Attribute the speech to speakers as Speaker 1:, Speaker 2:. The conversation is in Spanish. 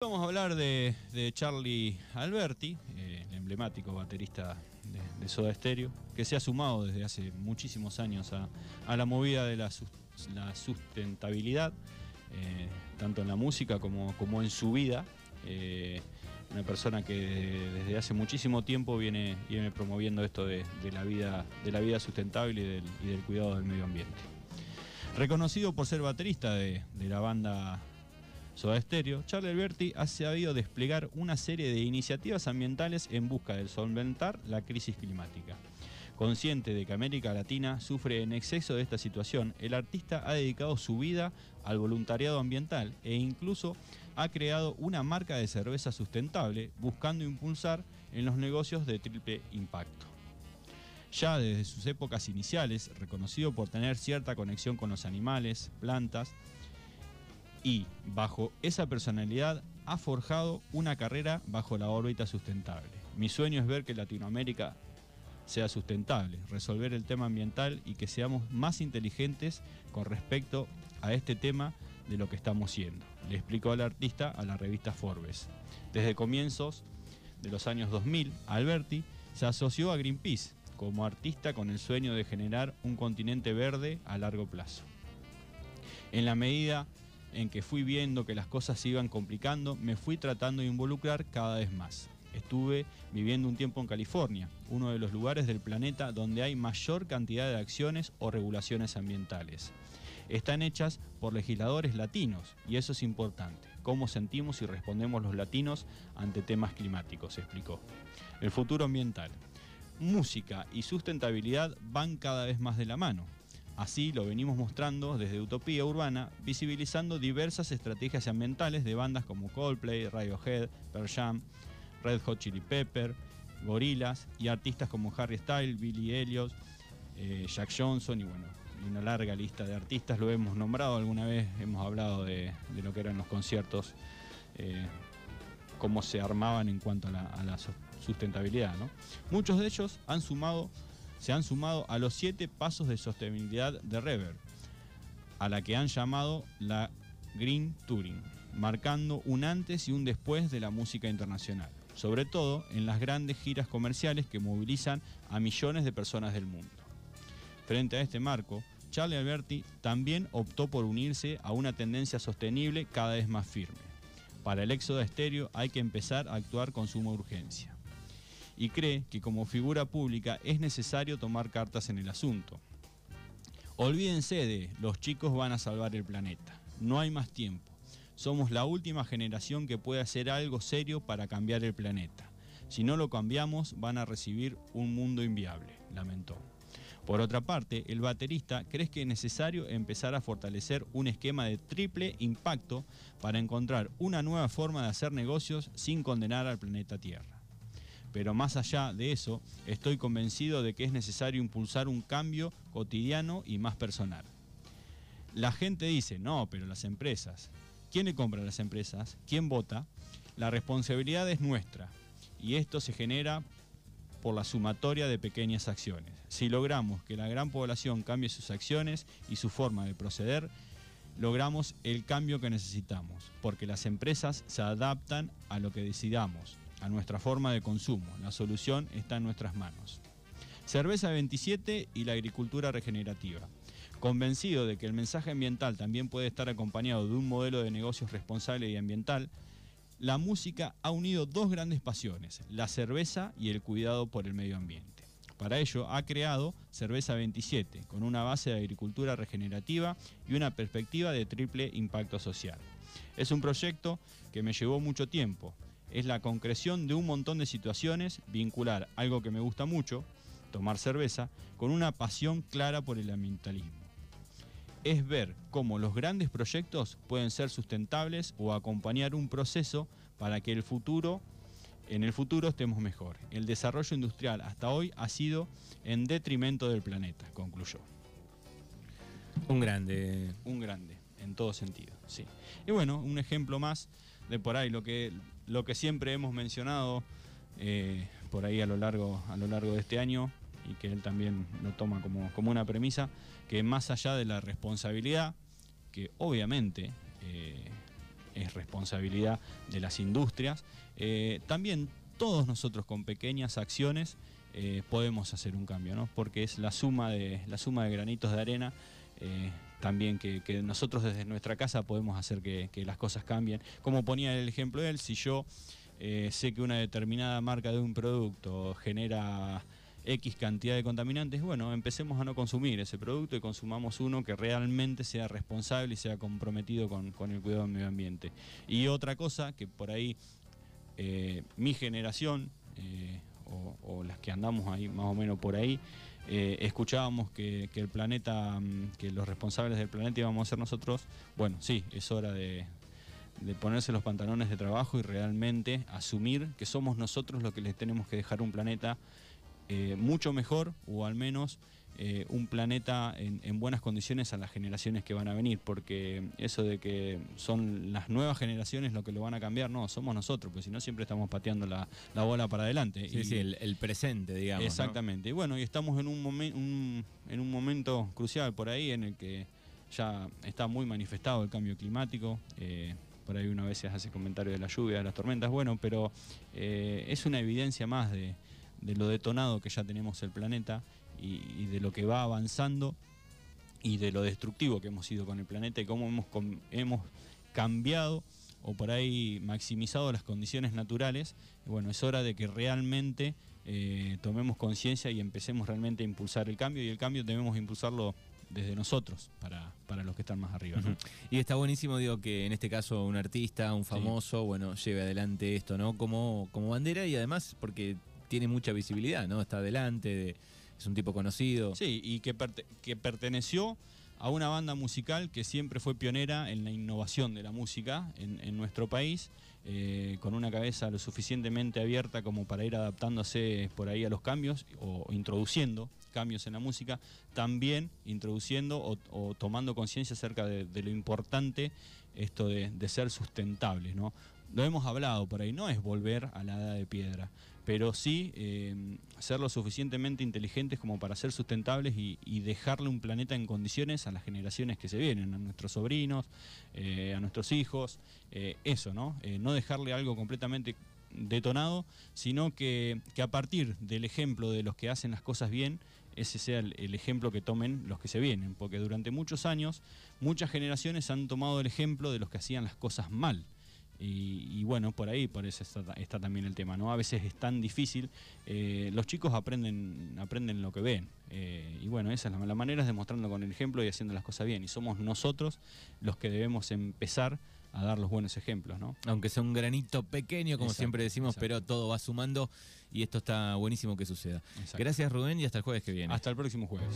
Speaker 1: Vamos a hablar de, Charlie Alberti, el emblemático baterista de, Soda Stereo, que se ha sumado desde hace muchísimos años a, la movida de la, sustentabilidad, eh, tanto en la música como, en su vida. Eh, una persona que desde hace muchísimo tiempo viene, promoviendo esto de, la vida, de la vida sustentable y del, cuidado del medio ambiente. Reconocido por ser baterista de la banda Soda Stereo, Charlie Alberti ha sabido desplegar una serie de iniciativas ambientales en busca de solventar la crisis climática. Consciente de que América Latina sufre en exceso de esta situación, el artista ha dedicado su vida al voluntariado ambiental e incluso ha creado una marca de cerveza sustentable buscando impulsar en los negocios de triple impacto. Ya desde sus épocas iniciales, reconocido por tener cierta conexión con los animales, plantas, y bajo esa personalidad ha forjado una carrera bajo la órbita sustentable. Mi sueño es ver que Latinoamérica sea sustentable, resolver el tema ambiental y que seamos más inteligentes con respecto a este tema de lo que estamos siendo, le explicó al artista a la revista Forbes. Desde comienzos de los años 2000, Alberti se asoció a Greenpeace como artista con el sueño de generar un continente verde a largo plazo. En la medida en que fui viendo que las cosas se iban complicando, me fui tratando de involucrar cada vez más. Estuve viviendo un tiempo en California, uno de los lugares del planeta donde hay mayor cantidad de acciones o regulaciones ambientales. Están hechas por legisladores latinos y eso es importante. Cómo sentimos y respondemos los latinos ante temas climáticos, explicó. El futuro ambiental. Música y sustentabilidad van cada vez más de la mano. Así lo venimos mostrando desde Utopía Urbana, visibilizando diversas estrategias ambientales de bandas como Coldplay, Radiohead, Pearl Jam, Red Hot Chili Pepper, Gorillaz y artistas como Harry Styles, Billy Elliot, eh, Jack Johnson y bueno, una larga lista de artistas. Lo hemos nombrado alguna vez, hemos hablado de, lo que eran los conciertos, eh, cómo se armaban en cuanto a la, sustentabilidad. Muchos de ellos han sumado se han sumado a los siete pasos de sostenibilidad de Rever, a la que han llamado la Green Touring, marcando un antes y un después de la música internacional, sobre todo en las grandes giras comerciales que movilizan a millones de personas del mundo. Frente a este marco, Charlie Alberti también optó por unirse a una tendencia sostenible cada vez más firme. Para el éxodo estéreo hay que empezar a actuar con suma urgencia y cree que como figura pública es necesario tomar cartas en el asunto. Olvídense de los chicos van a salvar el planeta. No hay más tiempo. Somos la última generación que puede hacer algo serio para cambiar el planeta. Si no lo cambiamos, van a recibir un mundo inviable, lamentó. Por otra parte, el baterista cree que es necesario empezar a fortalecer un esquema de triple impacto para encontrar una nueva forma de hacer negocios sin condenar al planeta Tierra. Pero más allá de eso, estoy convencido de que es necesario impulsar un cambio cotidiano y más personal. La gente dice, no, pero las empresas. ¿Quién le compra a las empresas? ¿Quién vota? La responsabilidad es nuestra y esto se genera por la sumatoria de pequeñas acciones. Si logramos que la gran población cambie sus acciones y su forma de proceder, logramos el cambio que necesitamos, porque las empresas se adaptan a lo que decidamos, a nuestra forma de consumo. La solución está en nuestras manos. Cerveza 27 y la agricultura regenerativa. Convencido de que el mensaje ambiental también puede estar acompañado de un modelo de negocios responsable y ambiental, la música ha unido dos grandes pasiones, la cerveza y el cuidado por el medio ambiente. Para ello ha creado Cerveza 27, con una base de agricultura regenerativa y una perspectiva de triple impacto social. Es un proyecto que me llevó mucho tiempo, es la concreción de un montón de situaciones, vincular algo que me gusta mucho, tomar cerveza, con una pasión clara por el ambientalismo. Es ver cómo los grandes proyectos pueden ser sustentables o acompañar un proceso para que el futuro, en el futuro estemos mejor. El desarrollo industrial hasta hoy ha sido en detrimento del planeta, concluyó.
Speaker 2: Un grande.
Speaker 1: Un grande, en todo sentido, sí. Y bueno, un ejemplo más de por ahí, lo que, lo que siempre hemos mencionado eh, por ahí a lo, largo, a lo largo de este año y que él también lo toma como, como una premisa, que más allá de la responsabilidad, que obviamente eh, es responsabilidad de las industrias. Eh, también todos nosotros con pequeñas acciones podemos hacer un cambio, ¿no? porque es la suma de, la suma de granitos de arena. Eh, también que, nosotros desde nuestra casa podemos hacer que, las cosas cambien. Como ponía el ejemplo él, si yo sé que una determinada marca de un producto genera X cantidad de contaminantes, bueno, empecemos a no consumir ese producto y consumamos uno que realmente sea responsable y sea comprometido con, el cuidado del medio ambiente. Y otra cosa que por ahí eh, mi generación, eh, o, las que andamos ahí más o menos por ahí, eh, escuchábamos que, el planeta, mm, que los responsables del planeta íbamos a ser nosotros, bueno, sí, es hora de, de ponerse los pantalones de trabajo y realmente asumir que somos nosotros los que les tenemos que dejar un planeta eh, mucho mejor o al menos eh, un planeta en, buenas condiciones a las generaciones que van a venir, porque eso de que son las nuevas generaciones lo que lo van a cambiar, no, somos nosotros, porque si no siempre estamos pateando la, bola para adelante.
Speaker 2: Sí, sí, el, presente, digamos.
Speaker 1: Exactamente. Y bueno, y estamos en un, en un momento crucial por ahí en el que ya está muy manifestado el cambio climático. Eh, por ahí una vez hace comentario de la lluvia, de las tormentas, bueno, pero es una evidencia más de, de lo detonado que ya tenemos el planeta y, de lo que va avanzando y de lo destructivo que hemos ido con el planeta y cómo hemos, hemos cambiado o por ahí maximizado las condiciones naturales. bueno, es hora de que realmente eh, tomemos conciencia y empecemos realmente a impulsar el cambio y el cambio debemos impulsarlo desde nosotros para, los que están más arriba.
Speaker 2: Y está buenísimo, digo, que en este caso un artista, un famoso, bueno, lleve adelante esto, ¿no? Como, como bandera y además porque tiene mucha visibilidad, ¿no? Está adelante, es un tipo conocido.
Speaker 1: Sí, y que, perteneció a una banda musical que siempre fue pionera en la innovación de la música en, nuestro país, eh, con una cabeza lo suficientemente abierta como para ir adaptándose por ahí a los cambios o introduciendo cambios en la música, también introduciendo o, tomando conciencia acerca de, lo importante esto de, de ser sustentables, ¿no? Lo hemos hablado por ahí, no es volver a la edad de piedra, pero sí eh, ser lo suficientemente inteligentes como para ser sustentables y, dejarle un planeta en condiciones a las generaciones que se vienen, a nuestros sobrinos, eh, a nuestros hijos, eh, eso, ¿no? no dejarle algo completamente detonado, sino que, a partir del ejemplo de los que hacen las cosas bien, ese sea el, ejemplo que tomen los que se vienen, porque durante muchos años muchas generaciones han tomado el ejemplo de los que hacían las cosas mal. Y, bueno, por ahí, por eso está, también el tema, ¿no? A veces es tan difícil, eh, los chicos aprenden, aprenden lo que ven. Eh, y bueno, esa es la, manera, es demostrando con el ejemplo y haciendo las cosas bien. Y somos nosotros los que debemos empezar a dar los buenos ejemplos, ¿no?
Speaker 2: Aunque sea un granito pequeño, como siempre decimos, pero todo va sumando y esto está buenísimo que suceda. Gracias Rubén y hasta el jueves que viene.
Speaker 1: Hasta el próximo jueves.